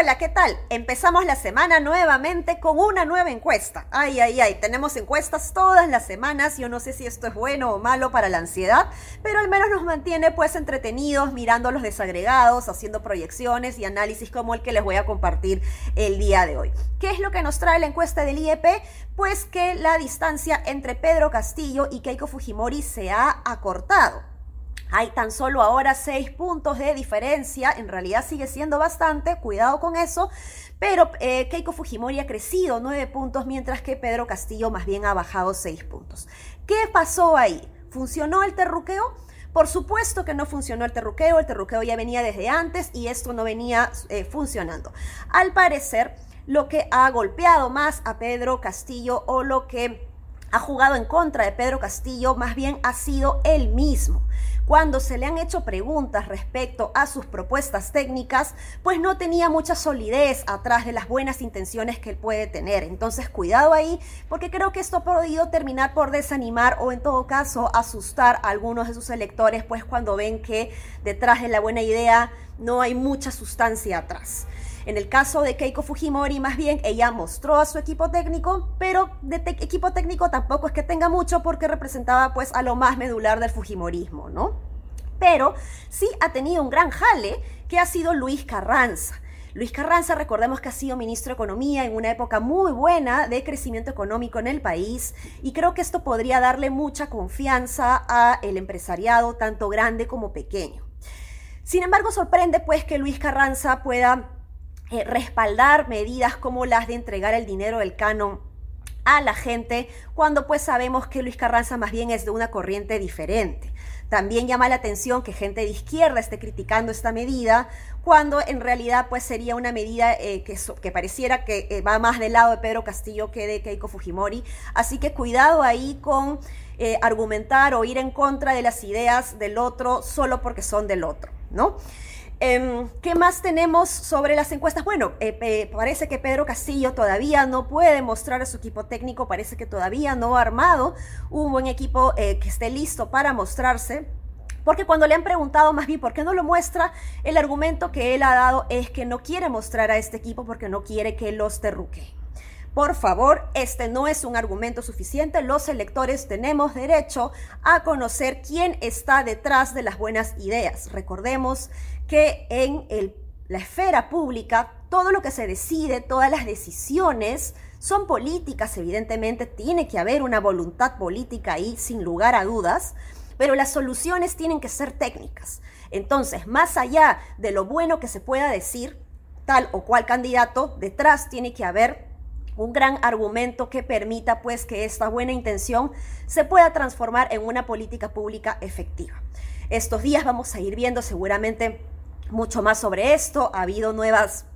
Hola, ¿qué tal? Empezamos la semana nuevamente con una nueva encuesta. Ay, ay, ay, tenemos encuestas todas las semanas. Yo no sé si esto es bueno o malo para la ansiedad, pero al menos nos mantiene pues entretenidos mirando los desagregados, haciendo proyecciones y análisis como el que les voy a compartir el día de hoy. ¿Qué es lo que nos trae la encuesta del IEP? Pues que la distancia entre Pedro Castillo y Keiko Fujimori se ha acortado. Hay tan solo ahora seis puntos de diferencia, en realidad sigue siendo bastante, cuidado con eso, pero eh, Keiko Fujimori ha crecido nueve puntos, mientras que Pedro Castillo más bien ha bajado seis puntos. ¿Qué pasó ahí? ¿Funcionó el terruqueo? Por supuesto que no funcionó el terruqueo, el terruqueo ya venía desde antes y esto no venía eh, funcionando. Al parecer, lo que ha golpeado más a Pedro Castillo o lo que ha jugado en contra de Pedro Castillo más bien ha sido él mismo cuando se le han hecho preguntas respecto a sus propuestas técnicas, pues no tenía mucha solidez atrás de las buenas intenciones que él puede tener. Entonces, cuidado ahí, porque creo que esto ha podido terminar por desanimar o en todo caso asustar a algunos de sus electores, pues cuando ven que detrás de la buena idea no hay mucha sustancia atrás. En el caso de Keiko Fujimori, más bien ella mostró a su equipo técnico, pero de equipo técnico tampoco es que tenga mucho porque representaba pues a lo más medular del Fujimorismo, ¿no? Pero sí ha tenido un gran jale que ha sido Luis Carranza. Luis Carranza, recordemos que ha sido ministro de Economía en una época muy buena de crecimiento económico en el país y creo que esto podría darle mucha confianza al empresariado, tanto grande como pequeño. Sin embargo, sorprende pues que Luis Carranza pueda eh, respaldar medidas como las de entregar el dinero del canon a la gente, cuando pues sabemos que Luis Carranza más bien es de una corriente diferente. También llama la atención que gente de izquierda esté criticando esta medida, cuando en realidad pues sería una medida eh, que, que, pareciera que eh, va más del lado de Pedro Castillo que de Keiko Fujimori. Así que cuidado ahí con argumentar o ir en contra de las ideas del otro solo porque son del otro, ¿no? Em, ¿Qué más tenemos sobre las encuestas? Bueno, eh, parece que Pedro Castillo todavía no puede mostrar a su equipo técnico, parece que todavía no ha armado un buen equipo eh, que esté listo para mostrarse. Porque cuando le han preguntado más bien por qué no lo muestra, el argumento que él ha dado es que no quiere mostrar a este equipo porque no quiere que los terruque. Por favor, este no es un argumento suficiente. Los electores tenemos derecho a conocer quién está detrás de las buenas ideas. Recordemos que en la esfera pública todo lo que se decide, todas las decisiones son políticas, evidentemente tiene que haber una voluntad política ahí sin lugar a dudas, pero las soluciones tienen que ser técnicas. Entonces, más allá de lo bueno que se pueda decir, tal o cual candidato, detrás tiene que haber un gran argumento que permita pues que esta buena intención se pueda transformar en una política pública efectiva. Estos días vamos a ir viendo seguramente mucho más sobre esto. Ha habido nuevas...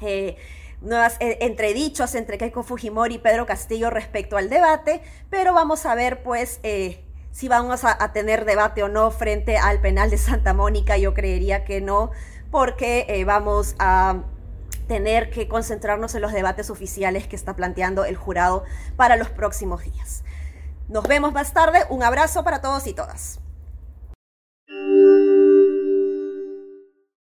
Eh, nuevas eh, entredichos entre Keiko Fujimori y Pedro Castillo respecto al debate, pero vamos a ver pues eh, si vamos a, a, tener debate o no frente al penal de Santa Mónica. Yo creería que no, porque vamos a tener que concentrarnos en los debates oficiales que está planteando el jurado para los próximos días. Nos vemos más tarde. Un abrazo para todos y todas.